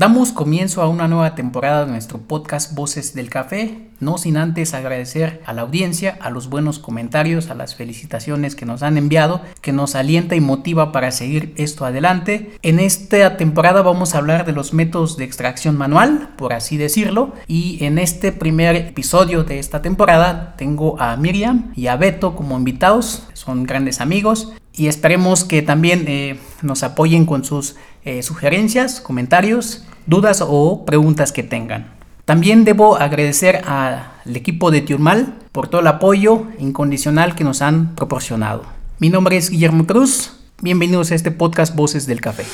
Damos comienzo a una nueva temporada de nuestro podcast Voces del Café, no sin antes agradecer a la audiencia, a los buenos comentarios, a las felicitaciones que nos han enviado, que nos alienta y motiva para seguir esto adelante. En esta temporada vamos a hablar de los métodos de extracción manual, por así decirlo, y en este primer episodio de esta temporada tengo a Miriam y a Beto como invitados, son grandes amigos y esperemos que también eh, nos apoyen con sus eh, sugerencias, comentarios, dudas o preguntas que tengan. También debo agradecer al equipo de Tiurmal por todo el apoyo incondicional que nos han proporcionado. Mi nombre es Guillermo Cruz. Bienvenidos a este podcast Voces del Café.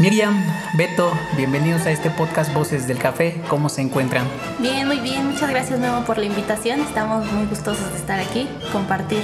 Miriam, Beto, bienvenidos a este podcast Voces del Café. ¿Cómo se encuentran? Bien, muy bien. Muchas gracias nuevo por la invitación. Estamos muy gustosos de estar aquí, compartir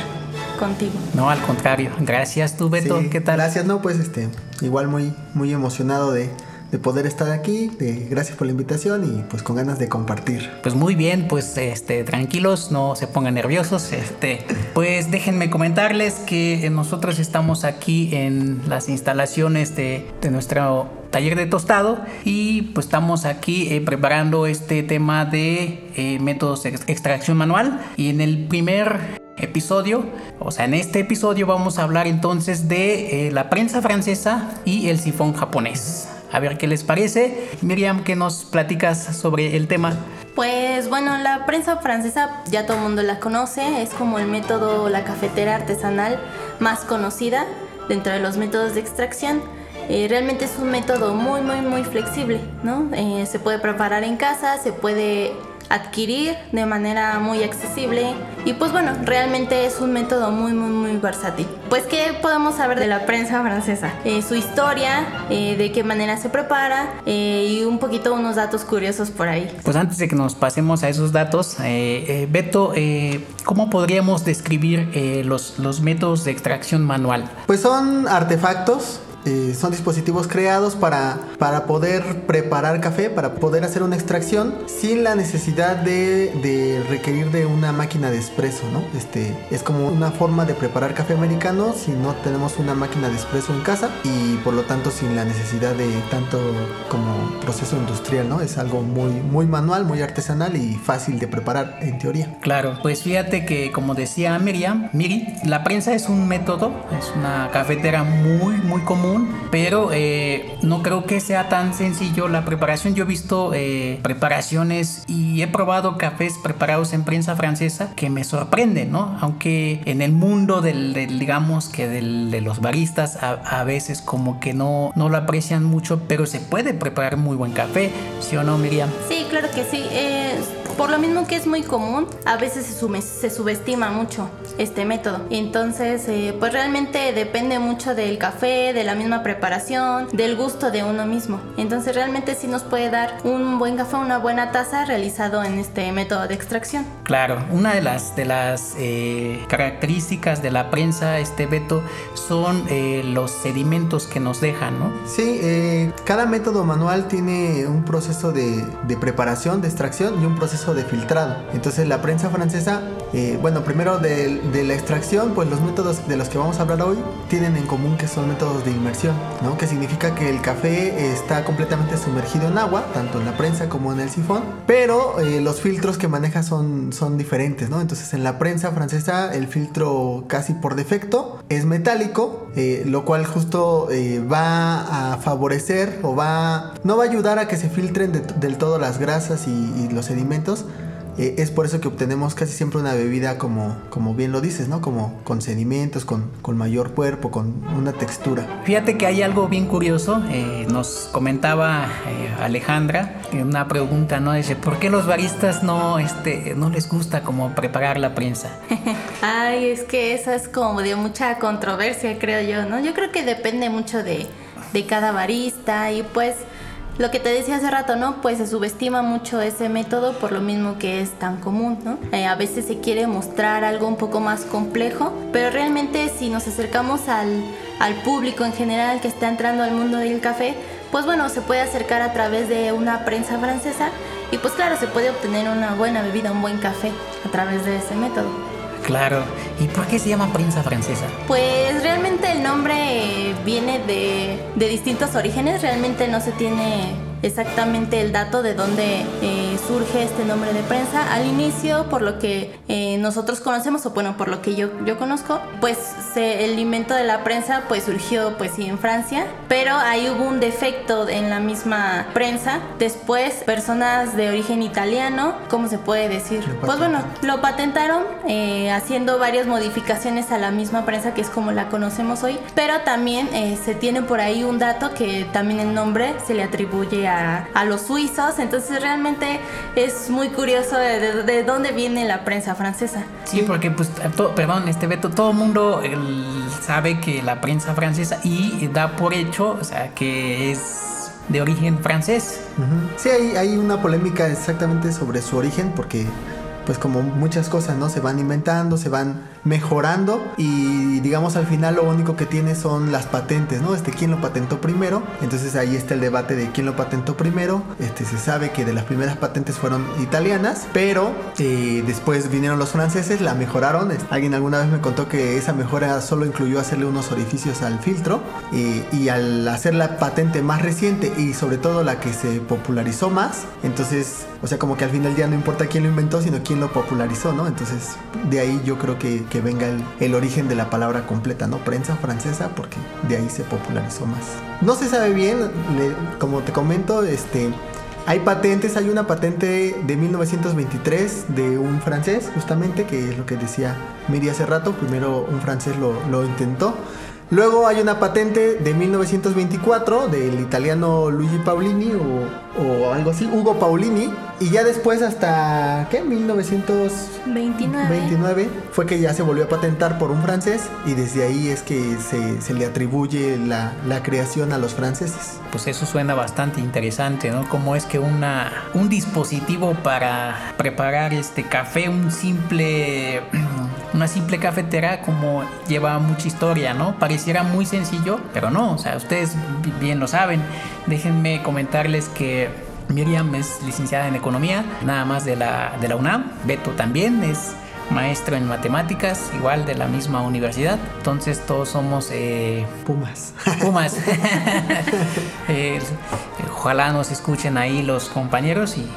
contigo. No, al contrario. Gracias tú, Beto. ¿Qué tal? Gracias, no, pues este, igual muy, muy emocionado de, de poder estar aquí. De, gracias por la invitación y pues con ganas de compartir. Pues muy bien, pues este, tranquilos, no se pongan nerviosos. Este, pues déjenme comentarles que nosotros estamos aquí en las instalaciones de, de nuestro taller de tostado y pues estamos aquí eh, preparando este tema de eh, métodos de extracción manual y en el primer episodio, o sea, en este episodio vamos a hablar entonces de eh, la prensa francesa y el sifón japonés. A ver qué les parece. Miriam, ¿qué nos platicas sobre el tema? Pues bueno, la prensa francesa ya todo el mundo la conoce, es como el método, la cafetera artesanal más conocida dentro de los métodos de extracción. Eh, realmente es un método muy, muy, muy flexible, ¿no? Eh, se puede preparar en casa, se puede adquirir de manera muy accesible y pues bueno, realmente es un método muy muy muy versátil. Pues qué podemos saber de la prensa francesa, eh, su historia, eh, de qué manera se prepara eh, y un poquito unos datos curiosos por ahí. Pues antes de que nos pasemos a esos datos, Beto, ¿cómo podríamos describir los, los métodos de extracción manual? Pues son artefactos eh, son dispositivos creados para, para poder preparar café, para poder hacer una extracción sin la necesidad de, de requerir de una máquina de espresso, ¿no? Este, es como una forma de preparar café americano si no tenemos una máquina de espresso en casa y por lo tanto sin la necesidad de tanto como proceso industrial, ¿no? Es algo muy, muy manual, muy artesanal y fácil de preparar en teoría. Claro, pues fíjate que como decía Miriam, Miri, la prensa es un método, es una cafetera muy, muy común pero eh, no creo que sea tan sencillo la preparación. Yo he visto eh, preparaciones y he probado cafés preparados en prensa francesa que me sorprenden, ¿no? Aunque en el mundo del, digamos que del, de los baristas a, veces como que no, no lo aprecian mucho, pero se puede preparar muy buen café, ¿sí o no, Miriam? Sí, claro que sí. Eh, por lo mismo que es muy común, a veces se, se subestima mucho este método. Entonces, pues realmente depende mucho del café, de la misma preparación, del gusto de uno mismo. Entonces realmente sí nos puede dar un buen café, una buena taza realizado en este método de extracción. Claro, una de las, de las eh, características de la prensa, este Beto, son eh, los sedimentos que nos dejan, ¿no? Sí, eh, cada método manual tiene un proceso de, de, preparación, de extracción y un proceso de filtrado. Entonces la prensa francesa, bueno, primero de, de la extracción, pues los métodos de los que vamos a hablar hoy tienen en común que son métodos de inmersión ¿no? Que significa que el café está completamente sumergido en agua, tanto en la prensa como en el sifón, pero eh, los filtros que maneja son, son diferentes, ¿no? Entonces en la prensa francesa el filtro casi por defecto es metálico, eh, lo cual justo eh, va a favorecer o va, no va a ayudar a que se filtren del todo las grasas y, y los sedimentos, eh, es por eso que obtenemos casi siempre una bebida como, como bien lo dices, ¿no? Como con sedimentos, con, con mayor cuerpo, con una textura. Fíjate que hay algo bien curioso. Eh, nos comentaba eh, Alejandra una pregunta, ¿no? Dice, ¿por qué los baristas no, este, no les gusta como preparar la prensa? Ay, es que eso es como de mucha controversia, creo yo, ¿no? Yo creo que depende mucho de, de cada barista y pues lo que te decía hace rato, ¿no? Pues se subestima mucho ese método por lo mismo que es tan común, ¿no? Eh, a veces se quiere mostrar algo un poco más complejo, pero realmente si nos acercamos al, al público en general que está entrando al mundo del café, pues bueno, se puede acercar a través de una prensa francesa y pues claro, se puede obtener una buena bebida, un buen café a través de ese método. Claro. ¿Y por qué se llama prensa francesa? Pues realmente el nombre viene de, de distintos orígenes, realmente no se tiene exactamente el dato de dónde eh, surge este nombre de prensa. Al inicio, por lo que eh, nosotros conocemos, o bueno, por lo que yo, yo conozco, pues se, el invento de la prensa pues surgió pues sí en Francia, pero ahí hubo un defecto en la misma prensa. Después, personas de origen italiano, ¿cómo se puede decir? Pues bueno, lo patentaron eh, haciendo varias modificaciones a la misma prensa que es como la conocemos hoy, pero también se tiene por ahí un dato que también el nombre se le atribuye a a, los suizos, entonces realmente es muy curioso de, dónde viene la prensa francesa. Sí, porque pues, perdón, este Beto, todo el mundo sabe que la prensa francesa y da por hecho, o sea, que es de origen francés. Sí, hay, hay una polémica exactamente sobre su origen porque pues como muchas cosas, ¿no? Se van inventando, se van mejorando y digamos al final lo único que tiene son las patentes, ¿no? Este, ¿quién lo patentó primero? Entonces ahí está el debate de quién lo patentó primero. Este, se sabe que de las primeras patentes fueron italianas, pero eh, después vinieron los franceses, la mejoraron. Alguien alguna vez me contó que esa mejora solo incluyó hacerle unos orificios al filtro y al hacer la patente más reciente y sobre todo la que se popularizó más, entonces, o sea, como que al final ya no importa quién lo inventó, sino quién lo popularizó, ¿no? Entonces, de ahí yo creo que, venga el, origen de la palabra completa, ¿no? Prensa francesa, porque de ahí se popularizó más. No se sabe bien, como te comento, este... Hay patentes, hay una patente de 1923 de un francés, justamente, que es lo que decía Miri hace rato. Primero un francés lo, lo intentó. Luego hay una patente de 1924 del italiano Luigi Paolini o, algo así, Hugo Paolini. Y ya después hasta, ¿qué? 1929 fue que ya se volvió a patentar por un francés y desde ahí es que se, le atribuye la, la, creación a los franceses. Pues eso suena bastante interesante, ¿no? Como es que una, un dispositivo para preparar este café, un simple una simple cafetera como lleva mucha historia, ¿no? Pareciera muy sencillo, pero no, o sea, ustedes bien lo saben. Déjenme comentarles que Miriam es licenciada en economía, nada más de la, de la UNAM. Beto también es maestro en matemáticas, igual de la misma universidad. Entonces todos somos eh, Pumas. Pumas. Eh, ojalá nos escuchen ahí los compañeros y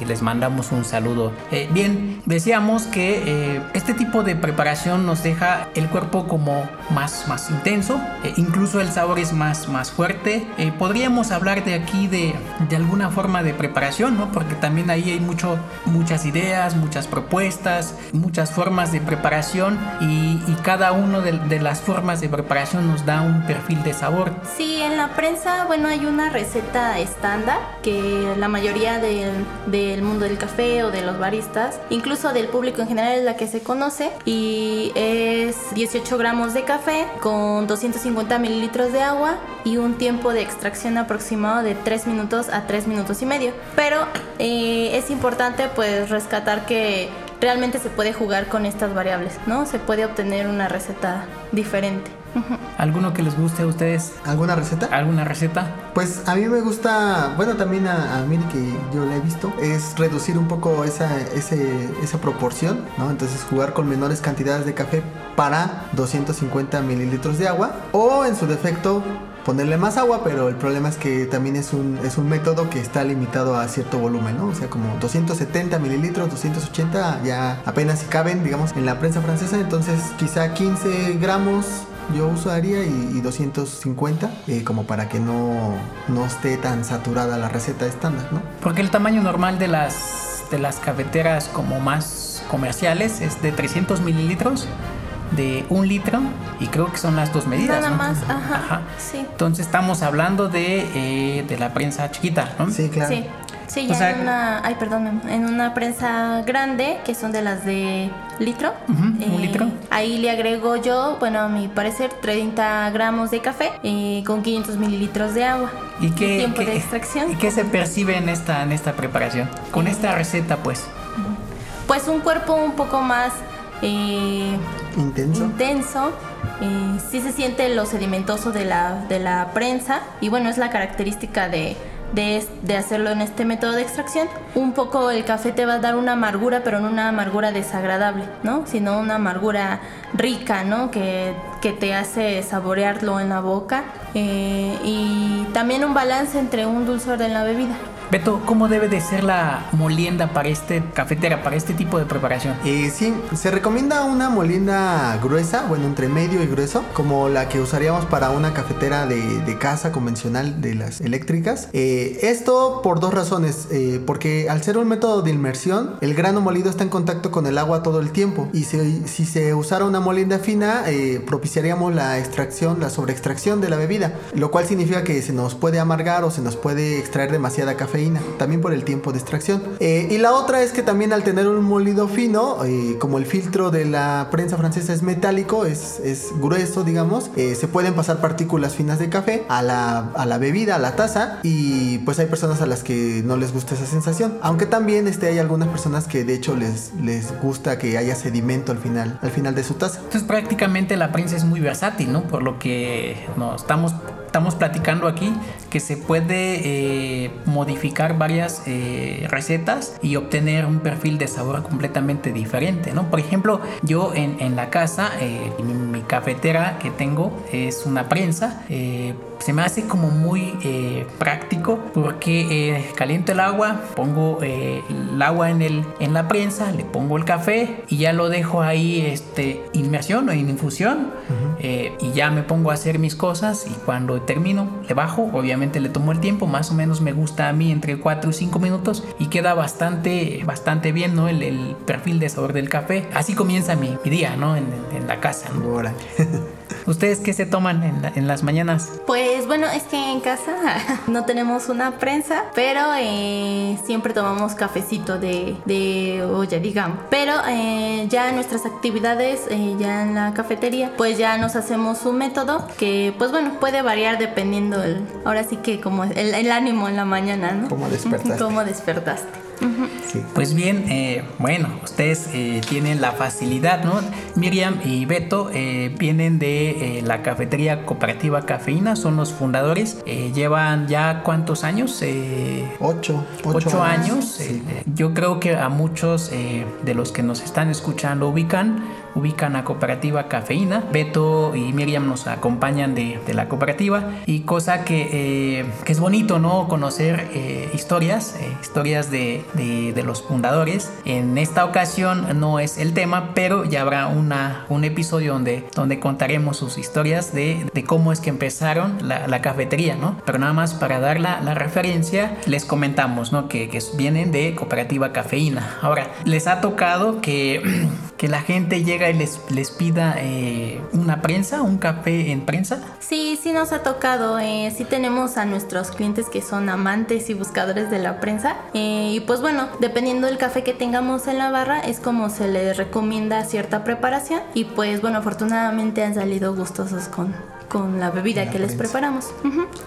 y les mandamos un saludo. Eh, bien, decíamos que eh, este tipo de preparación nos deja el cuerpo como más, más intenso, eh, incluso el sabor es más, más fuerte. podríamos hablar de aquí de, de, alguna forma de preparación, ¿no? Porque también ahí hay mucho, muchas ideas, muchas propuestas, muchas formas de preparación y, y cada una de, de, las formas de preparación nos da un perfil de sabor. Sí, en la prensa, bueno, hay una receta estándar que la mayoría de del mundo del café o de los baristas, incluso del público en general es la que se conoce y es 18 gramos de café con 250 mililitros de agua y un tiempo de extracción aproximado de 3 minutos a 3 minutos y medio. Pero eh, es importante pues rescatar que realmente se puede jugar con estas variables, ¿no? Se puede obtener una receta diferente. ¿Alguno que les guste a ustedes? ¿Alguna receta? ¿Alguna receta? Pues a mí me gusta, bueno, también a, a Miri que yo la he visto, es reducir un poco esa, esa proporción, ¿no? Entonces jugar con menores cantidades de café para 250 mililitros de agua o en su defecto ponerle más agua, pero el problema es que también es un, es un método que está limitado a cierto volumen, ¿no? O sea, como 270 mililitros, 280 ya apenas si caben, digamos, en la prensa francesa, entonces quizá 15 gramos yo usaría y, 250 eh, como para que no, no esté tan saturada la receta estándar, ¿no? Porque el tamaño normal de las, de las cafeteras como más comerciales es de 300 mililitros de un litro y creo que son las dos medidas. Nada más, ajá, Sí. Entonces estamos hablando de, eh, de la prensa chiquita, ¿no? Sí, claro. Sí. Sí, ya en una, ay, perdón, en una prensa grande, que son de las de litro. un eh, litro. Ahí le agrego yo, bueno, a mi parecer, 30 gramos de café eh, con 500 mililitros de agua. ¿Y qué, tiempo de extracción? ¿Y qué se percibe en esta, en esta preparación? Con esta receta, pues. Pues un cuerpo un poco más eh, intenso. intenso. sí se siente lo sedimentoso de la, de la prensa y bueno, es la característica de, de, de, hacerlo en este método de extracción, un poco el café te va a dar una amargura, pero no una amargura desagradable, ¿no? Sino una amargura rica, ¿no? Que, que te hace saborearlo en la boca eh, y también un balance entre un dulzor en la bebida. Beto, ¿cómo debe de ser la molienda para este cafetera, para este tipo de preparación? Eh, sí, se recomienda una molienda gruesa, bueno, entre medio y grueso, como la que usaríamos para una cafetera de, casa convencional de las eléctricas. Eh, esto por dos razones, eh, porque al ser un método de inmersión, el grano molido está en contacto con el agua todo el tiempo y si, se usara una molienda fina, propiciaríamos la extracción, la sobreextracción de la bebida, lo cual significa que se nos puede amargar o se nos puede extraer demasiada también por el tiempo de extracción. Eh, y la otra es que también al tener un molido fino, eh, como el filtro de la prensa francesa es metálico, es, es grueso, digamos, eh, se pueden pasar partículas finas de café a la, a la, bebida, a la taza, y pues hay personas a las que no les gusta esa sensación. Aunque también este, hay algunas personas que de hecho les, les gusta que haya sedimento al final, al final de su taza. Entonces prácticamente la prensa es muy versátil, ¿no? Por lo que no, estamos estamos platicando aquí que se puede modificar varias eh, recetas y obtener un perfil de sabor completamente diferente, ¿no? Por ejemplo, yo en, en la casa, eh, mi, cafetera que tengo es una prensa, eh, se me hace como muy eh, práctico porque eh, caliento el agua, pongo eh, el agua en, el, en la prensa, le pongo el café y ya lo dejo ahí este, inmersión o en infusión y ya me pongo a hacer mis cosas y cuando termino le bajo, obviamente le tomo el tiempo, más o menos me gusta a mí entre 4 y 5 minutos y queda bastante, bastante bien ¿no? el, el perfil de sabor del café. Así comienza mi, día ¿no? en, en la casa. ¿Ustedes qué se toman en, las mañanas? Pues bueno, es que en casa no tenemos una prensa, pero eh, siempre tomamos cafecito de, de olla, digamos. Pero eh, ya en nuestras actividades, eh, ya en la cafetería, pues ya nos hacemos un método que, pues bueno, puede variar dependiendo el, ahora sí que como el, el ánimo en la mañana, ¿no? Cómo despertaste. Cómo despertaste. Pues bien, eh, bueno, ustedes eh, tienen la facilidad, ¿no? Miriam y Beto eh, vienen de la cafetería cooperativa Cafeína, son los fundadores. llevan ya cuántos años? ocho, ocho. años. yo creo que a muchos de los que nos están escuchando ubican ubican a Cooperativa Cafeína. Beto y Miriam nos acompañan de, la cooperativa y cosa que, eh, que, es bonito, ¿no? Conocer eh, historias, eh, historias de, de, los fundadores. En esta ocasión no es el tema, pero ya habrá una, un episodio donde, donde contaremos sus historias de, de cómo es que empezaron la, la, cafetería, ¿no? Pero nada más para dar la, la referencia, les comentamos, ¿no? Que, que vienen de Cooperativa Cafeína. Ahora, les ha tocado que, que la gente llega y les, les pida eh, una prensa, un café en prensa? Sí, sí nos ha tocado. Eh, sí tenemos a nuestros clientes que son amantes y buscadores de la prensa. Eh, y pues bueno, dependiendo del café que tengamos en la barra, es como se les recomienda cierta preparación. Y pues bueno, afortunadamente han salido gustosos con, con la bebida que les preparamos.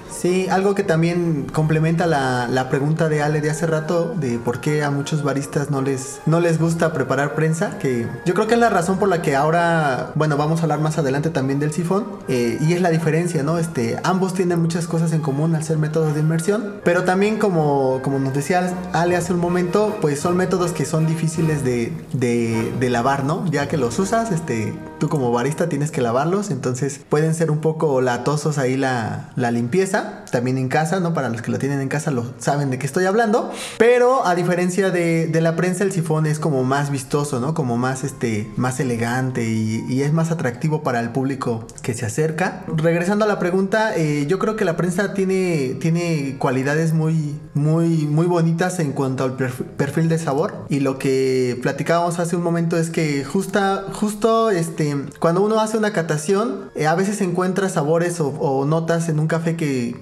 Sí, algo que también complementa la, la, pregunta de Ale de hace rato de por qué a muchos baristas no les, no les gusta preparar prensa, que yo creo que es la razón por la que ahora, bueno, vamos a hablar más adelante también del sifón, eh, y es la diferencia, ¿no? Este, ambos tienen muchas cosas en común al ser métodos de inmersión, pero también como, como nos decía Ale hace un momento, pues son métodos que son difíciles de, de, de lavar, ¿no? Ya que los usas, este, tú como barista tienes que lavarlos, entonces pueden ser un poco poco latosos ahí la, la, limpieza, también en casa, ¿no? Para los que lo tienen en casa lo saben de qué estoy hablando, pero a diferencia de, de la prensa, el sifón es como más vistoso, ¿no? Como más, este, más elegante y, es más atractivo para el público que se acerca. Regresando a la pregunta, eh, yo creo que la prensa tiene, tiene cualidades muy, muy, muy bonitas en cuanto al perfil de sabor y lo que platicábamos hace un momento es que justa, justo este, cuando uno hace una catación, eh, a veces se encuentra sabores o, notas en un café que,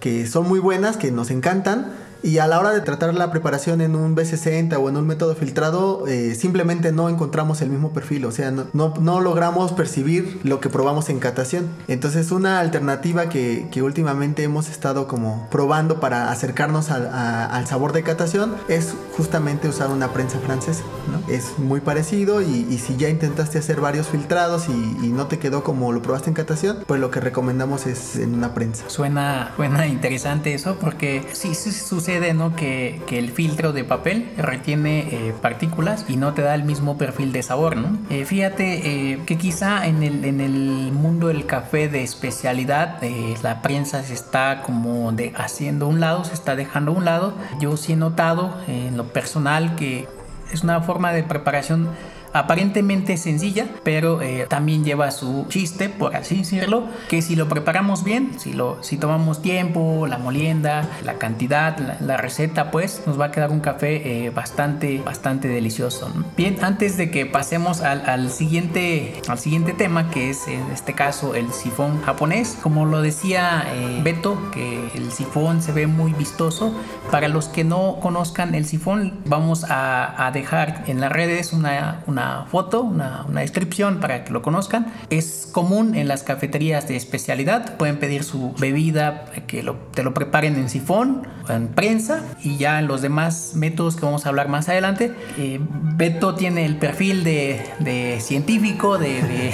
que, son muy buenas, que nos encantan y a la hora de tratar la preparación en un B60 o en un método filtrado, eh, simplemente no encontramos el mismo perfil, o sea, no, no, logramos percibir lo que probamos en catación. Entonces una alternativa que, que últimamente hemos estado como probando para acercarnos al sabor de catación es justamente usar una prensa francesa, ¿no? Es muy parecido y, si ya intentaste hacer varios filtrados y, y, no te quedó como lo probaste en catación, pues lo que recomendamos es en una prensa. Suena, suena interesante eso porque sí, sí sucede, ¿no? Que, que el filtro de papel retiene eh, partículas y no te da el mismo perfil de sabor, ¿no? Eh, fíjate eh, que quizá en el, en el mundo del café de especialidad la prensa se está como de haciendo un lado, se está dejando a un lado. Yo sí he notado en lo personal que es una forma de preparación aparentemente sencilla, pero eh, también lleva su chiste, por así decirlo, que si lo preparamos bien, si, lo, si tomamos tiempo, la molienda, la cantidad, la, receta, pues nos va a quedar un café eh, bastante, bastante delicioso. Bien, antes de que pasemos al, siguiente, al siguiente tema, que es en este caso el sifón japonés, como lo decía eh, Beto, que el sifón se ve muy vistoso. Para los que no conozcan el sifón, vamos a, a dejar en las redes una, una foto, una, descripción para que lo conozcan. Es común en las cafeterías de especialidad. Pueden pedir su bebida, que te lo preparen en sifón, en prensa y ya en los demás métodos que vamos a hablar más adelante. Eh, Beto tiene el perfil de, científico, de,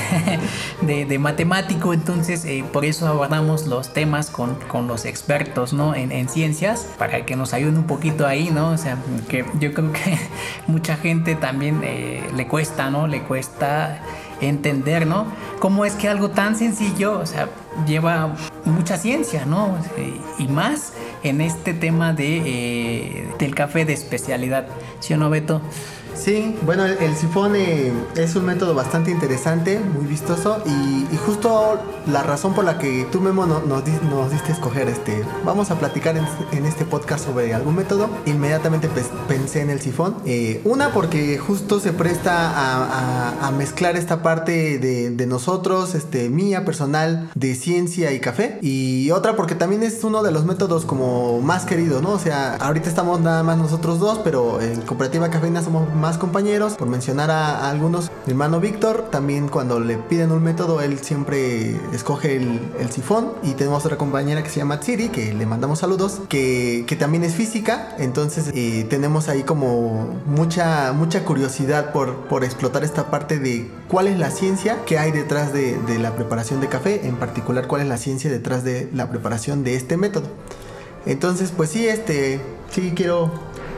de, matemático, entonces eh, por eso abordamos los temas con, con los expertos ¿no? en, en, ciencias para que nos ayuden un poquito ahí, ¿no? O sea, que yo creo que mucha gente también eh, le cuesta, ¿no? Le cuesta entender, ¿no? Cómo es que algo tan sencillo, o sea, lleva mucha ciencia, ¿no? Y más en este tema de, eh, del café de especialidad, ¿sí o no, Beto? Sí, bueno, el, sifón eh, es un método bastante interesante, muy vistoso y, justo la razón por la que tú Memo nos, nos diste escoger este, vamos a platicar en, este podcast sobre algún método, inmediatamente pensé en el sifón. Eh, una porque justo se presta a, mezclar esta parte de, nosotros, este, mía personal, de ciencia y café y otra porque también es uno de los métodos como más queridos, ¿no? O sea, ahorita estamos nada más nosotros dos, pero en Cooperativa Cafeína somos más compañeros, por mencionar a, algunos, mi hermano Víctor, también cuando le piden un método, él siempre escoge el, sifón. Y tenemos otra compañera que se llama Tsiri, que le mandamos saludos, que, también es física. Entonces eh, tenemos ahí como mucha, mucha curiosidad por, por explotar esta parte de cuál es la ciencia que hay detrás de, de la preparación de café, en particular cuál es la ciencia detrás de la preparación de este método. Entonces, pues sí, este, sí quiero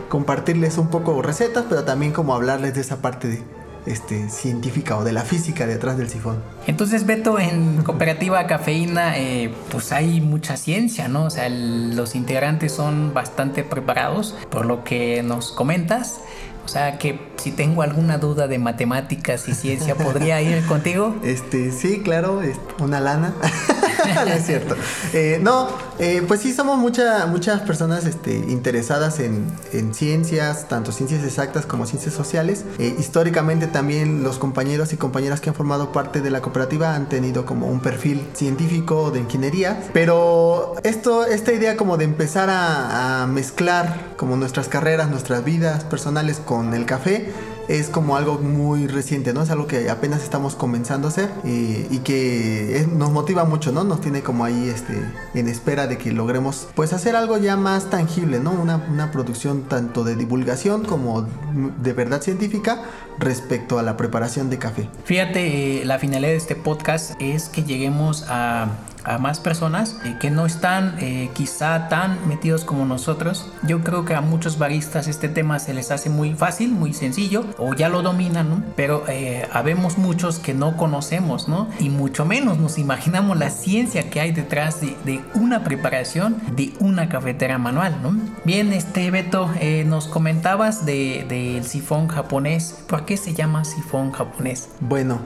compartirles un poco recetas, pero también como hablarles de esa parte de, este, científica o de la física detrás del sifón. Entonces, Beto, en Cooperativa Cafeína, eh, pues hay mucha ciencia, ¿no? O sea, los integrantes son bastante preparados, por lo que nos comentas. O sea, que si tengo alguna duda de matemáticas y ciencia, ¿podría ir contigo? Este, sí, claro, una lana. no es cierto. Eh, no, eh, pues sí, somos mucha, muchas personas este, interesadas en, ciencias, tanto ciencias exactas como ciencias sociales. Eh, históricamente también los compañeros y compañeras que han formado parte de la cooperativa han tenido como un perfil científico de ingeniería. Pero esto, esta idea como de empezar a, a mezclar como nuestras carreras, nuestras vidas personales con con el café es como algo muy reciente, ¿no? Es algo que apenas estamos comenzando a hacer y, que nos motiva mucho, ¿no? Nos tiene como ahí este, en espera de que logremos pues hacer algo ya más tangible, ¿no? Una, una producción tanto de divulgación como de verdad científica respecto a la preparación de café. Fíjate, eh, la finalidad de este podcast es que lleguemos a a más personas eh, que no están eh, quizá tan metidos como nosotros. Yo creo que a muchos baristas este tema se les hace muy fácil, muy sencillo, o ya lo dominan, ¿no? Pero eh, habemos muchos que no conocemos, ¿no? Y mucho menos nos imaginamos la ciencia que hay detrás de, de una preparación de una cafetera manual, ¿no? Bien, este Beto, eh, nos comentabas del de, sifón japonés. ¿Por qué se llama sifón japonés? Bueno,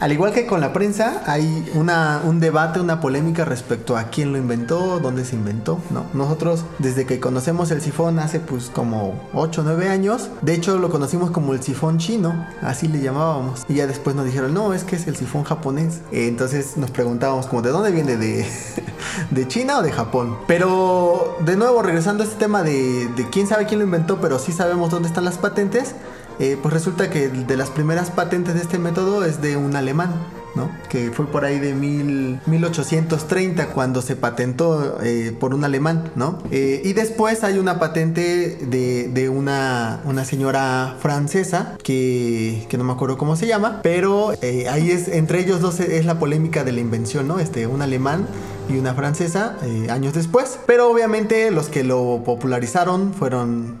al igual que con la prensa, hay una, un debate, una polémica respecto a quién lo inventó, dónde se inventó, ¿no? Nosotros, desde que conocemos el sifón hace pues como 8 o 9 años, de hecho lo conocimos como el sifón chino, así le llamábamos. Y ya después nos dijeron, no, es que es el sifón japonés. Entonces nos preguntábamos como, ¿de dónde viene? ¿De, de China o de Japón? Pero de nuevo, regresando a este tema de, de quién sabe quién lo inventó, pero sí sabemos dónde están las patentes, eh, pues resulta que de las primeras patentes de este método es de un alemán. ¿No? que fue por ahí de mil, 1830 cuando se patentó eh, por un alemán. ¿no? Eh, y después hay una patente de, de una, una, señora francesa que, que, no me acuerdo cómo se llama, pero ahí es entre ellos dos es la polémica de la invención, ¿no? este, un alemán y una francesa años después. Pero obviamente los que lo popularizaron fueron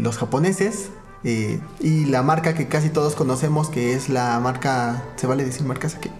los japoneses, eh, y la marca que casi todos conocemos, que es la marca, ¿se vale decir marcas aquí?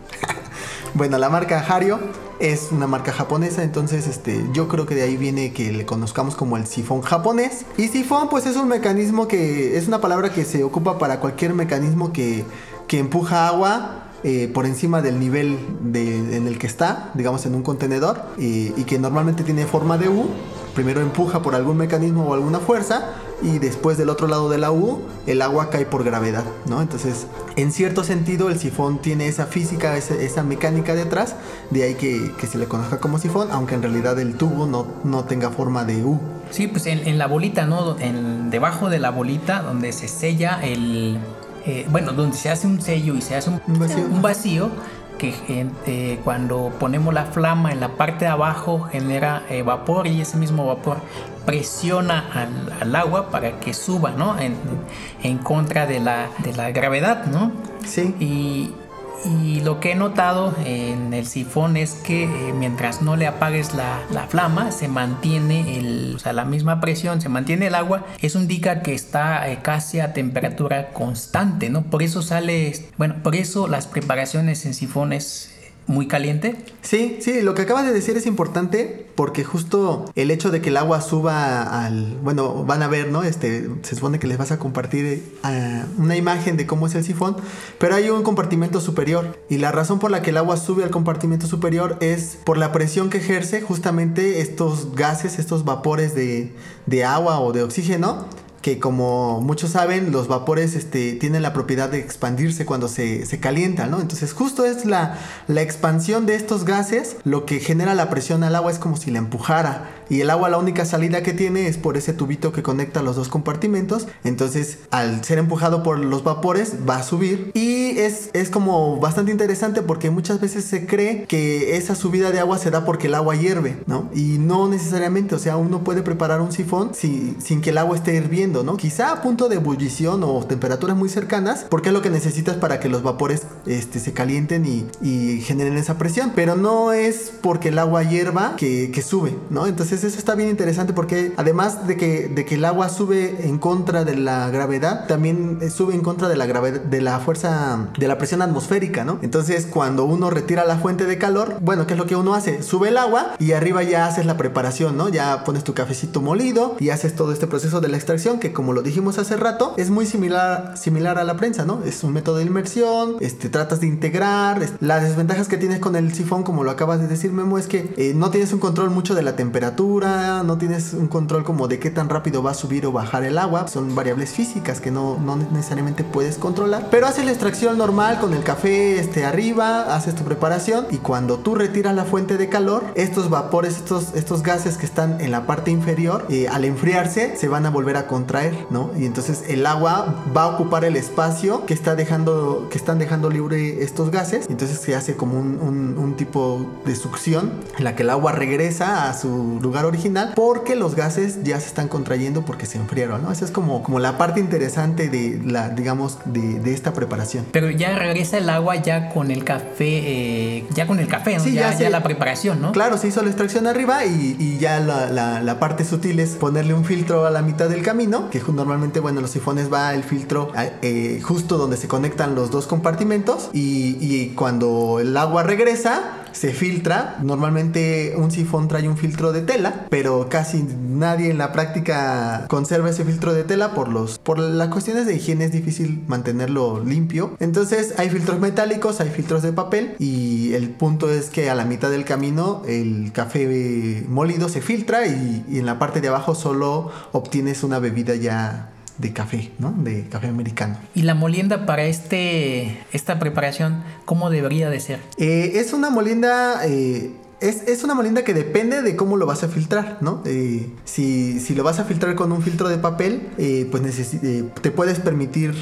bueno, la marca Hario es una marca japonesa, entonces este, yo creo que de ahí viene que le conozcamos como el sifón japonés. Y sifón pues es un mecanismo que es una palabra que se ocupa para cualquier mecanismo que, que empuja agua eh, por encima del nivel en el que está, digamos en un contenedor, y que normalmente tiene forma de U. Primero empuja por algún mecanismo o alguna fuerza y después del otro lado de la U el agua cae por gravedad, ¿no? Entonces, en cierto sentido el sifón tiene esa física, esa, mecánica detrás, de ahí que, se le conozca como sifón, aunque en realidad el tubo no, no tenga forma de U. Sí, pues en, la bolita, ¿no? En, debajo de la bolita donde se sella el... Eh, bueno, donde se hace un sello y se hace un, un vacío que eh, cuando ponemos la flama en la parte de abajo genera eh, vapor y ese mismo vapor presiona al, agua para que suba, ¿no? En, en contra de la, de la gravedad, ¿no? Sí. Y, y lo que he notado en el sifón es que eh, mientras no le apagues la, la, flama, se mantiene el, o sea, la misma presión, se mantiene el agua. Eso indica que está eh, casi a temperatura constante, ¿no? Por eso sale, bueno, por eso las preparaciones en sifones muy caliente. Sí, sí, lo que acabas de decir es importante porque justo el hecho de que el agua suba al, bueno, van a ver, ¿no? Este, se supone que les vas a compartir eh, una imagen de cómo es el sifón, pero hay un compartimento superior y la razón por la que el agua sube al compartimento superior es por la presión que ejerce justamente estos gases, estos vapores de, de agua o de oxígeno que como muchos saben, los vapores este, tienen la propiedad de expandirse cuando se, se calientan, ¿no? Entonces justo es la, la expansión de estos gases lo que genera la presión al agua, es como si la empujara. Y el agua la única salida que tiene es por ese tubito que conecta los dos compartimentos. Entonces al ser empujado por los vapores va a subir. Y es, es como bastante interesante porque muchas veces se cree que esa subida de agua se da porque el agua hierve, ¿no? Y no necesariamente, o sea, uno puede preparar un sifón sin que el agua esté hirviendo Quizá a punto de ebullición o temperaturas muy cercanas, porque es lo que necesitas para que los vapores este, se calienten y, generen esa presión, pero no es porque el agua hierva que, sube, ¿no? Entonces eso está bien interesante porque además de que, de que el agua sube en contra de la gravedad, también sube en contra de la gravedad, de la fuerza, de la presión atmosférica, ¿no? Entonces cuando uno retira la fuente de calor, bueno, ¿qué es lo que uno hace? Sube el agua y arriba ya haces la preparación, ¿no? Ya pones tu cafecito molido y haces todo este proceso de la extracción que como lo dijimos hace rato, es muy similar, similar a la prensa, ¿no? Es un método de inmersión, este, tratas de integrar. las desventajas que tienes con el sifón, como lo acabas de decir, Memo, es que eh, no tienes un control mucho de la temperatura, no tienes un control como de qué tan rápido va a subir o bajar el agua. Son variables físicas que no, no necesariamente puedes controlar. Pero haces la extracción normal con el café este, arriba, haces tu preparación y cuando tú retiras la fuente de calor, estos vapores, estos, estos gases que están en la parte inferior, eh, al enfriarse, se van a volver a contraer ¿no? Y entonces el agua va a ocupar el espacio que, está dejando, que están dejando libre estos gases. Entonces se hace como un, un, tipo de succión en la que el agua regresa a su lugar original porque los gases ya se están contrayendo porque se enfriaron, ¿no? Esa es como, como la parte interesante de la, digamos, de, de esta preparación. Pero ya regresa el agua ya con el café, eh, ya con el café, ¿no? ya, ya, la preparación, ¿no? Claro, se hizo la extracción arriba y, y ya la, la, la parte sutil es ponerle un filtro a la mitad del camino que normalmente, bueno, en los sifones va el filtro eh, justo donde se conectan los dos compartimentos y, y cuando el agua regresa, se filtra. Normalmente un sifón trae un filtro de tela, pero casi nadie en la práctica conserva ese filtro de tela por los por las cuestiones de higiene es difícil mantenerlo limpio. Entonces hay filtros metálicos, hay filtros de papel y el punto es que a la mitad del camino el café molido se filtra y, y en la parte de abajo solo obtienes una bebida ya de café, ¿no? De café americano. ¿Y la molienda para este, esta preparación, cómo debería de ser? Eh, es una molienda... Eh, es, es, una molienda que depende de cómo lo vas a filtrar, ¿no? Eh, si, si, lo vas a filtrar con un filtro de papel, pues te puedes permitir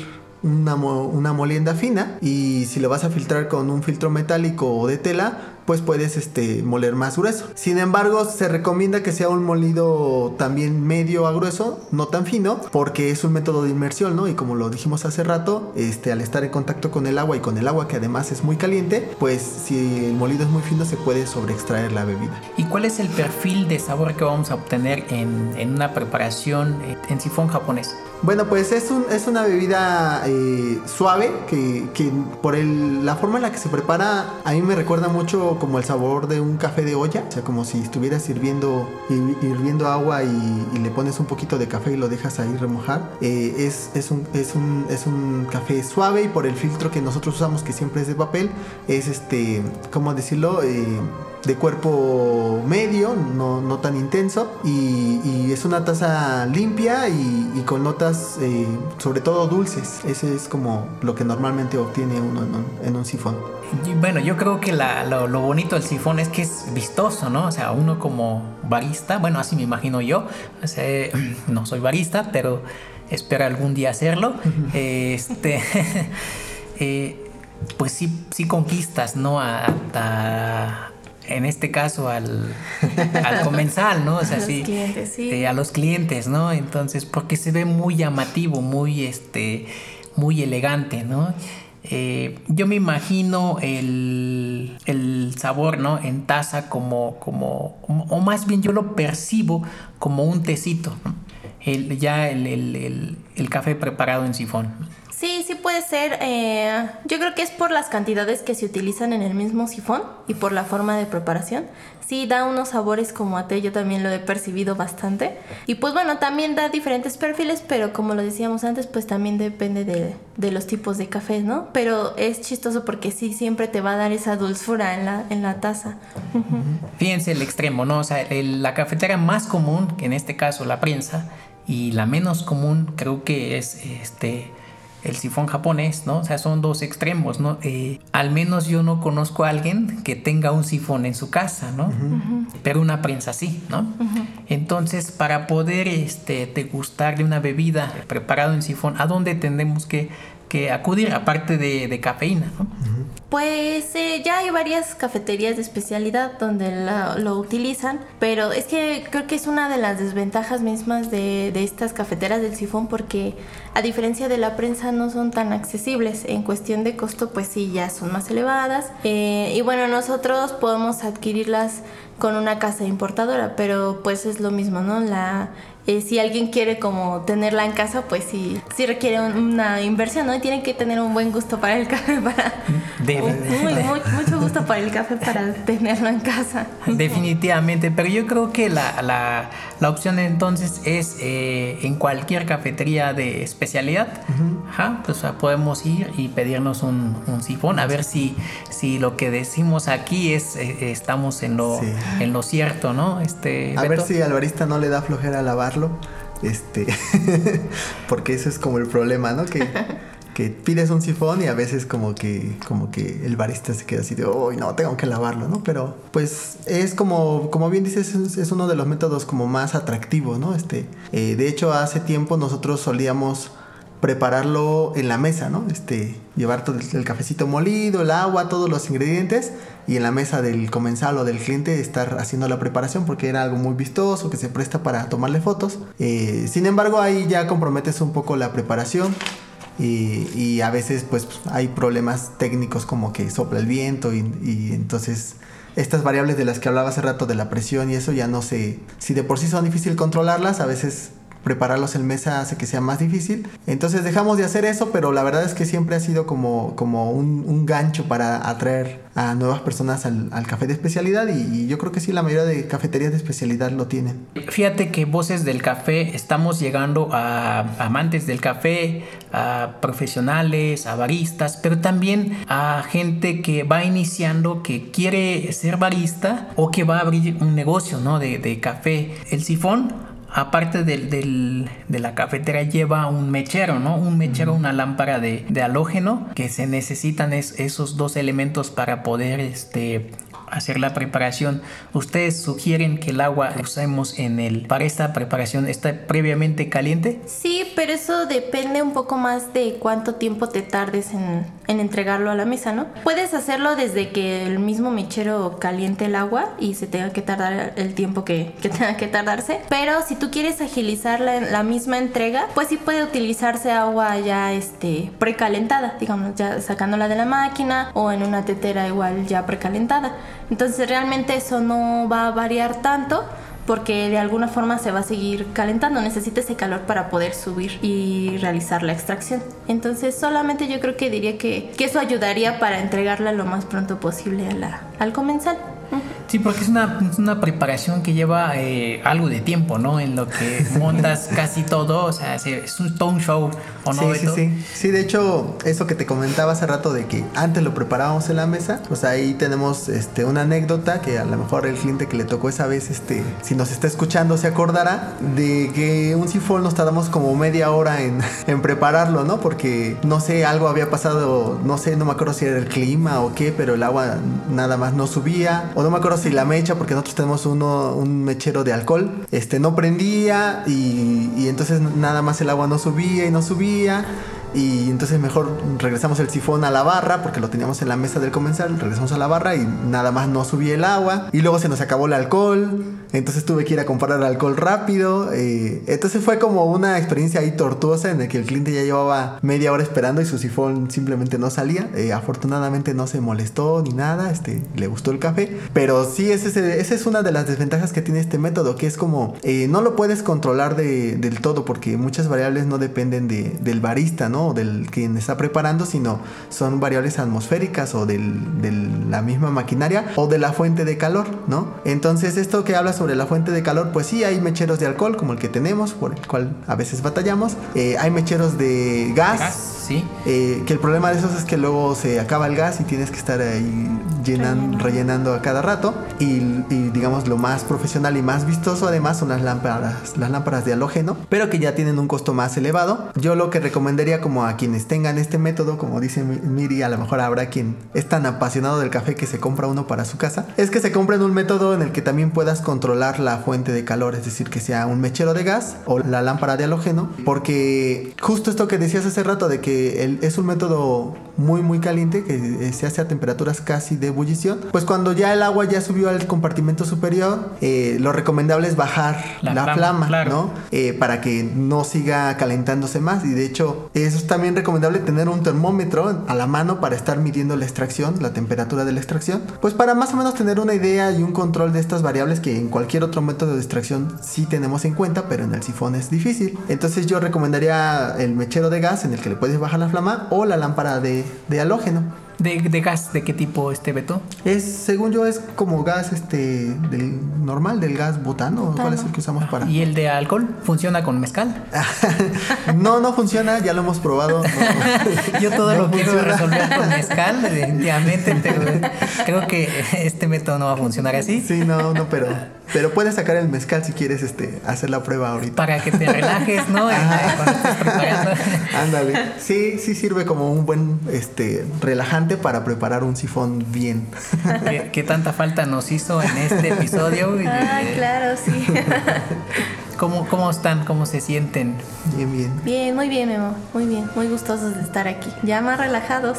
una, una, molienda fina y si lo vas a filtrar con un filtro metálico o de tela, pues puedes este, moler más grueso. Sin embargo, se recomienda que sea un molido también medio a grueso, no tan fino, porque es un método de inmersión, ¿no? Y como lo dijimos hace rato, este, al estar en contacto con el agua y con el agua que además es muy caliente, pues si el molido es muy fino se puede sobreextraer la bebida. ¿Y cuál es el perfil de sabor que vamos a obtener en, en una preparación en sifón japonés? Bueno, pues es, un, es una bebida eh, suave que, que por el, la forma en la que se prepara a mí me recuerda mucho como el sabor de un café de olla, o sea, como si estuvieras hirviendo, hirviendo agua y, le pones un poquito de café y lo dejas ahí remojar. Eh, es, es, un, es, un, es un café suave y por el filtro que nosotros usamos, que siempre es de papel, es este, ¿cómo decirlo? Eh, de cuerpo medio, no, no tan intenso, y, y, es una taza limpia y, y con notas eh, sobre todo dulces. Ese es como lo que normalmente obtiene uno en un, en un sifón. Bueno, yo creo que la, lo, lo, bonito del sifón es que es vistoso, ¿no? O sea, uno como barista, bueno, así me imagino yo, o sea, no soy barista, pero espero algún día hacerlo. este, eh, pues sí, sí conquistas, ¿no? A, a, en este caso al, al comensal, ¿no? O sea, a los sí, clientes, sí. Eh, a los clientes, ¿no? Entonces, porque se ve muy llamativo, muy, este, muy elegante, ¿no? Eh, yo me imagino el, el, sabor, ¿no? En taza como, como, o más bien yo lo percibo como un tecito, ¿no? el, ya el, el, el, café preparado en sifón. Sí, sí puede ser. Eh, yo creo que es por las cantidades que se utilizan en el mismo sifón y por la forma de preparación. Sí, da unos sabores como a té, yo también lo he percibido bastante. Y pues bueno, también da diferentes perfiles, pero como lo decíamos antes, pues también depende de, de los tipos de cafés, ¿no? Pero es chistoso porque sí, siempre te va a dar esa dulzura en la, en la taza. Fíjense el extremo, ¿no? O sea, la cafetera más común, en este caso la prensa, y la menos común creo que es este el sifón japonés, ¿no? O sea, son dos extremos, ¿no? Eh, al menos yo no conozco a alguien que tenga un sifón en su casa, ¿no? Uh -huh. Pero una prensa sí, ¿no? Uh -huh. Entonces, para poder este, degustar de una bebida preparada en sifón, ¿a dónde tendremos que, que acudir aparte de, de cafeína, ¿no? Pues eh, ya hay varias cafeterías de especialidad donde la, lo utilizan, pero es que creo que es una de las desventajas mismas de, de, estas cafeteras del sifón porque a diferencia de la prensa no son tan accesibles. En cuestión de costo pues sí ya son más elevadas eh, y bueno nosotros podemos adquirirlas con una casa importadora, pero pues es lo mismo, ¿no? La, eh, si alguien quiere como tenerla en casa, pues sí, sí requiere una inversión, ¿no? Y tiene que tener un buen gusto para el café, para... De, muy, muy, mucho gusto para el café para tenerlo en casa. Definitivamente, pero yo creo que la, la, la opción entonces es eh, en cualquier cafetería de especialidad, uh -huh. Ajá, pues podemos ir y pedirnos un, un, sifón, a ver si, si lo que decimos aquí es, eh, estamos en lo, sí. en lo cierto, ¿no? Este, a Beto. ver si al barista no le da flojera lavarlo, este, porque eso es como el problema, ¿no? Que que pides un sifón y a veces como que como que el barista se queda así de, "Oh, no, tengo que lavarlo", ¿no? Pero pues es como como bien dices es, es uno de los métodos como más atractivos, ¿no? Este, eh, de hecho hace tiempo nosotros solíamos prepararlo en la mesa, ¿no? Este, llevar todo el cafecito molido, el agua, todos los ingredientes y en la mesa del comensal o del cliente estar haciendo la preparación porque era algo muy vistoso que se presta para tomarle fotos. Eh, sin embargo, ahí ya comprometes un poco la preparación. Y, y, a veces pues hay problemas técnicos como que sopla el viento y, entonces estas variables de las que hablaba hace rato de la presión y eso ya no sé si de por sí son difícil controlarlas a veces prepararlos en mesa hace que sea más difícil. Entonces dejamos de hacer eso, pero la verdad es que siempre ha sido como, como un, un gancho para atraer a nuevas personas al, al café de especialidad y, y, yo creo que sí, la mayoría de cafeterías de especialidad lo tienen. Fíjate que Voces del Café estamos llegando a amantes del café, a profesionales, a baristas, pero también a gente que va iniciando, que quiere ser barista o que va a abrir un negocio ¿no? de, de café. El sifón aparte del, del, de la cafetera lleva un mechero, ¿no? Un mechero, una lámpara de, de halógeno que se necesitan es, esos dos elementos para poder este, hacer la preparación. Ustedes sugieren que el agua que usemos en el para esta preparación está previamente caliente? Sí, pero eso depende un poco más de cuánto tiempo te tardes en, en entregarlo a la mesa, ¿no? Puedes hacerlo desde que el mismo mechero caliente el agua y se tenga que tardar el tiempo que, que tenga que tardarse. Pero si tú quieres agilizar la, la, misma entrega, pues sí puede utilizarse agua ya este, precalentada, digamos, ya sacándola de la máquina o en una tetera igual ya precalentada. Entonces realmente eso no va a variar tanto porque de alguna forma se va a seguir calentando, necesita ese calor para poder subir y realizar la extracción. Entonces solamente yo creo que diría que, eso ayudaría para entregarla lo más pronto posible a al comensal. Sí, porque es una, es una preparación que lleva eh, algo de tiempo, ¿no? En lo que montas casi todo, o sea, es un, todo un show, ¿o no? Sí, sí, sí. Sí, de hecho, eso que te comentaba hace rato de que antes lo preparábamos en la mesa, pues ahí tenemos este, una anécdota que a lo mejor el cliente que le tocó esa vez, este, si nos está escuchando, se acordará de que un sifón nos tardamos como media hora en, en prepararlo, ¿no? Porque, no sé, algo había pasado, no sé, no me acuerdo si era el clima o qué, pero el agua nada más no subía, o no me acuerdo si la mecha, porque nosotros tenemos uno, un mechero de alcohol, este no prendía y, y entonces nada más el agua no subía y no subía. Y entonces mejor regresamos el sifón a la barra porque lo teníamos en la mesa del comensal. Regresamos a la barra y nada más no subía el agua. Y luego se nos acabó el alcohol. Entonces tuve que ir a comprar alcohol rápido. Eh, entonces fue como una experiencia ahí tortuosa en la que el cliente ya llevaba media hora esperando y su sifón simplemente no salía. Eh, afortunadamente no se molestó ni nada. Este, le gustó el café. Pero sí, esa es, una de las desventajas que tiene este método. Que es como eh, no lo puedes controlar de, del todo porque muchas variables no dependen de, del barista, ¿no? O del quien está preparando, sino son variables atmosféricas o de la misma maquinaria o de la fuente de calor, ¿no? Entonces esto que habla sobre la fuente de calor, pues sí, hay mecheros de alcohol como el que tenemos, por el cual a veces batallamos. Eh, hay mecheros de gas sí. Eh, que el problema de esos es que luego se acaba el gas y tienes que estar ahí llenan, rellenando a cada rato. Y, y, digamos lo más profesional y más vistoso además son las lámparas, las lámparas de halógeno, pero que ya tienen un costo más elevado. Yo lo que recomendaría como a quienes tengan este método, como dice Miri, a lo mejor habrá quien es tan apasionado del café que se compra uno para su casa, es que se compren un método en el que también puedas controlar la fuente de calor, es decir, que sea un mechero de gas o la lámpara de halógeno, porque justo esto que decías hace rato de que el, es un método muy muy caliente que se hace a temperaturas casi de ebullición, pues cuando ya el agua ya subió al compartimento superior, eh, lo recomendable es bajar la, la flama, flama claro. ¿no? Eh, para que no siga calentándose más y de hecho eso es también recomendable tener un termómetro a la mano para estar midiendo la extracción, la temperatura de la extracción, pues para más o menos tener una idea y un control de estas variables que en cualquier otro método de extracción sí tenemos en cuenta, pero en el sifón es difícil. Entonces yo recomendaría el mechero de gas en el que le puedes bajar la flama o la lámpara de, de halógeno. ¿De, ¿De, gas de qué tipo este Beto? Es, según yo, es como gas este del normal, del gas butano. butano. ¿Cuál es el que usamos para? ¿Y el de alcohol? ¿Funciona con mezcal? no, no funciona, ya lo hemos probado. No. yo todo no lo funciona. quiero resolver con mezcal, definitivamente. Pero creo que este método no va a funcionar así. Sí, no, no, pero, pero puedes sacar el mezcal si quieres este, hacer la prueba ahorita. Para que te relajes, ¿no? Ándale. Sí, sí sirve como un buen este, relajante para preparar un sifón bien. ¿Qué, ¿Qué, tanta falta nos hizo en este episodio? Ah, claro, sí. ¿Cómo, ¿Cómo están? ¿Cómo se sienten? Bien, bien. Bien, muy bien, Memo. Muy bien. Muy gustosos de estar aquí. Ya más relajados.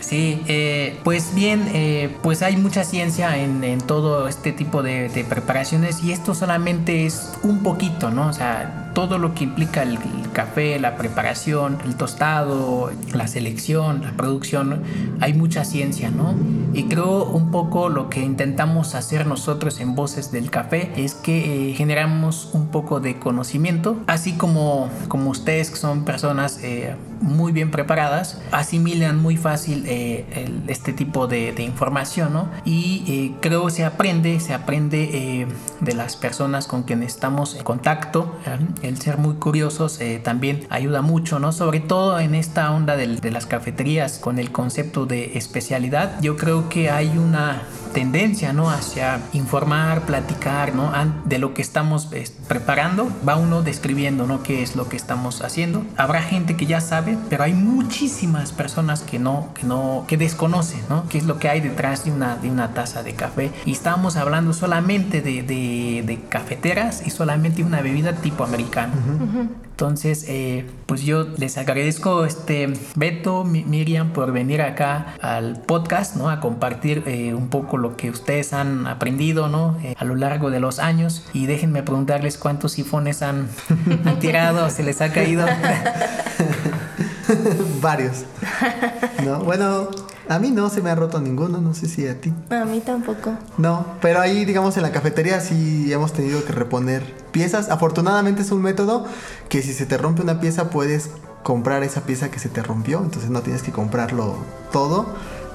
Sí, eh, pues bien, eh, pues hay mucha ciencia en, en todo este tipo de, de, preparaciones y esto solamente es un poquito, ¿no? O sea, todo lo que implica el, café, la preparación, el tostado, la selección, la producción, hay mucha ciencia, ¿no? Y creo un poco lo que intentamos hacer nosotros en Voces del Café es que eh, generamos un poco de conocimiento, así como, como ustedes que son personas eh, muy bien preparadas, asimilan muy fácil eh, este tipo de, información, ¿no? Y creo se aprende, se aprende de las personas con quienes estamos en contacto, el ser muy curiosos también ayuda mucho, ¿no? Sobre todo en esta onda de, de las cafeterías con el concepto de especialidad, yo creo que hay una tendencia, ¿no? Hacia informar, platicar, ¿no? De lo que estamos preparando, va uno describiendo, ¿no? Qué es lo que estamos haciendo. Habrá gente que ya sabe, pero hay muchísimas personas que no, que no, que desconocen, ¿no? Qué es lo que hay detrás de una, de una taza de café. Y estamos hablando solamente de, de, cafeteras y solamente una bebida tipo Entonces, eh, pues yo les agradezco, este, Beto, Miriam, por venir acá al podcast, ¿no? A compartir eh, un poco lo que ustedes han aprendido, ¿no? Eh, a lo largo de los años. Y déjenme preguntarles cuántos sifones han, han tirado, se les ha caído. Varios. ¿No? Bueno, a mí no se me ha roto ninguno, no sé si a ti. A mí tampoco. No, pero ahí, digamos, en la cafetería sí hemos tenido que reponer piezas. Afortunadamente es un método que si se te rompe una pieza puedes comprar esa pieza que se te rompió, entonces no tienes que comprarlo todo.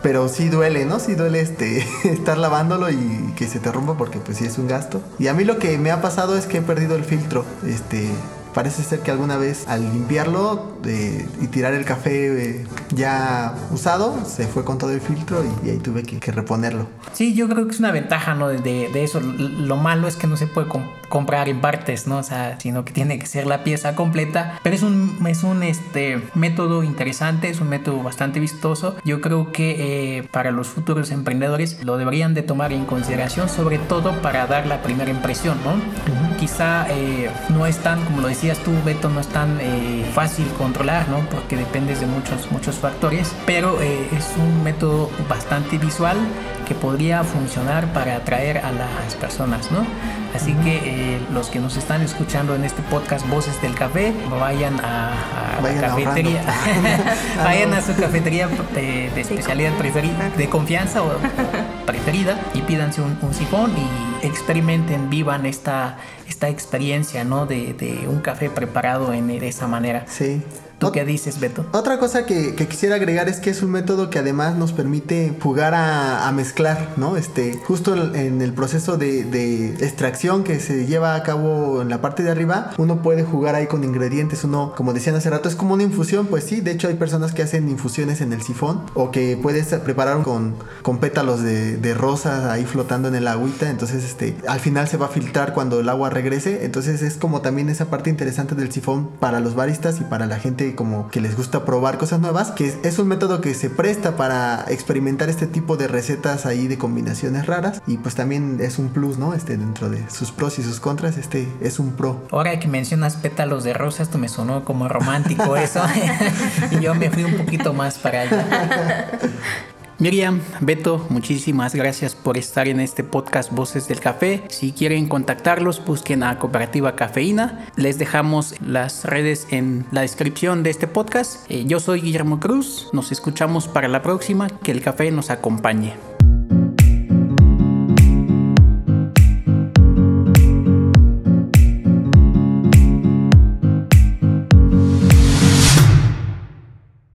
Pero sí duele, ¿no? Sí duele este estar lavándolo y que se te rompa porque pues sí es un gasto. Y a mí lo que me ha pasado es que he perdido el filtro. Este, Parece ser que alguna vez al limpiarlo y tirar el café eh, ya usado, se fue con todo el filtro y, ahí tuve que, reponerlo. Sí, yo creo que es una ventaja ¿no? de, eso. Lo malo es que no se puede en partes, ¿no? O sea, sino que tiene que ser la pieza completa. Pero es un, es un este, método interesante, es un método bastante vistoso. Yo creo que eh, para los futuros emprendedores lo deberían de tomar en consideración, sobre todo para dar la primera impresión, ¿no? Quizá eh, no es tan, como lo decía, decías tú, Beto, no es tan eh, fácil controlar, ¿no? Porque dependes de muchos, muchos factores, pero eh, es un método bastante visual que podría funcionar para atraer a las personas, ¿no? Así que eh, los que nos están escuchando en este podcast Voces del Café, vayan a, la cafetería, vayan a su cafetería de, especialidad preferida, de confianza o preferida y pídanse un, un sifón y experimenten, vivan esta, esta experiencia, ¿no? De, de un café preparado en, de esa manera. Sí. ¿Tú qué dices, Beto? Otra cosa que, quisiera agregar es que es un método que además nos permite jugar a, mezclar, ¿no? Este, justo en el proceso de, extracción que se lleva a cabo en la parte de arriba, uno puede jugar ahí con ingredientes. Uno, como decían hace rato, es como una infusión, pues sí. De hecho, hay personas que hacen infusiones en el sifón o que puedes preparar con, con pétalos de, de rosas ahí flotando en el agüita. Entonces, este, al final se va a filtrar cuando el agua regrese. Entonces, es como también esa parte interesante del sifón para los baristas y para la gente como que les gusta probar cosas nuevas, que es un método que se presta para experimentar este tipo de recetas ahí de combinaciones raras y pues también es un plus, ¿no? Este dentro de sus pros y sus contras, este es un pro. Ahora que mencionas pétalos de rosa, esto me sonó como romántico eso y yo me fui un poquito más para allá. Miriam, Beto, muchísimas gracias por estar en este podcast Voces del Café. Si quieren contactarlos, busquen a Cooperativa Cafeína. Les dejamos las redes en la descripción de este podcast. Eh, yo soy Guillermo Cruz. Nos escuchamos para la próxima. Que el café nos acompañe.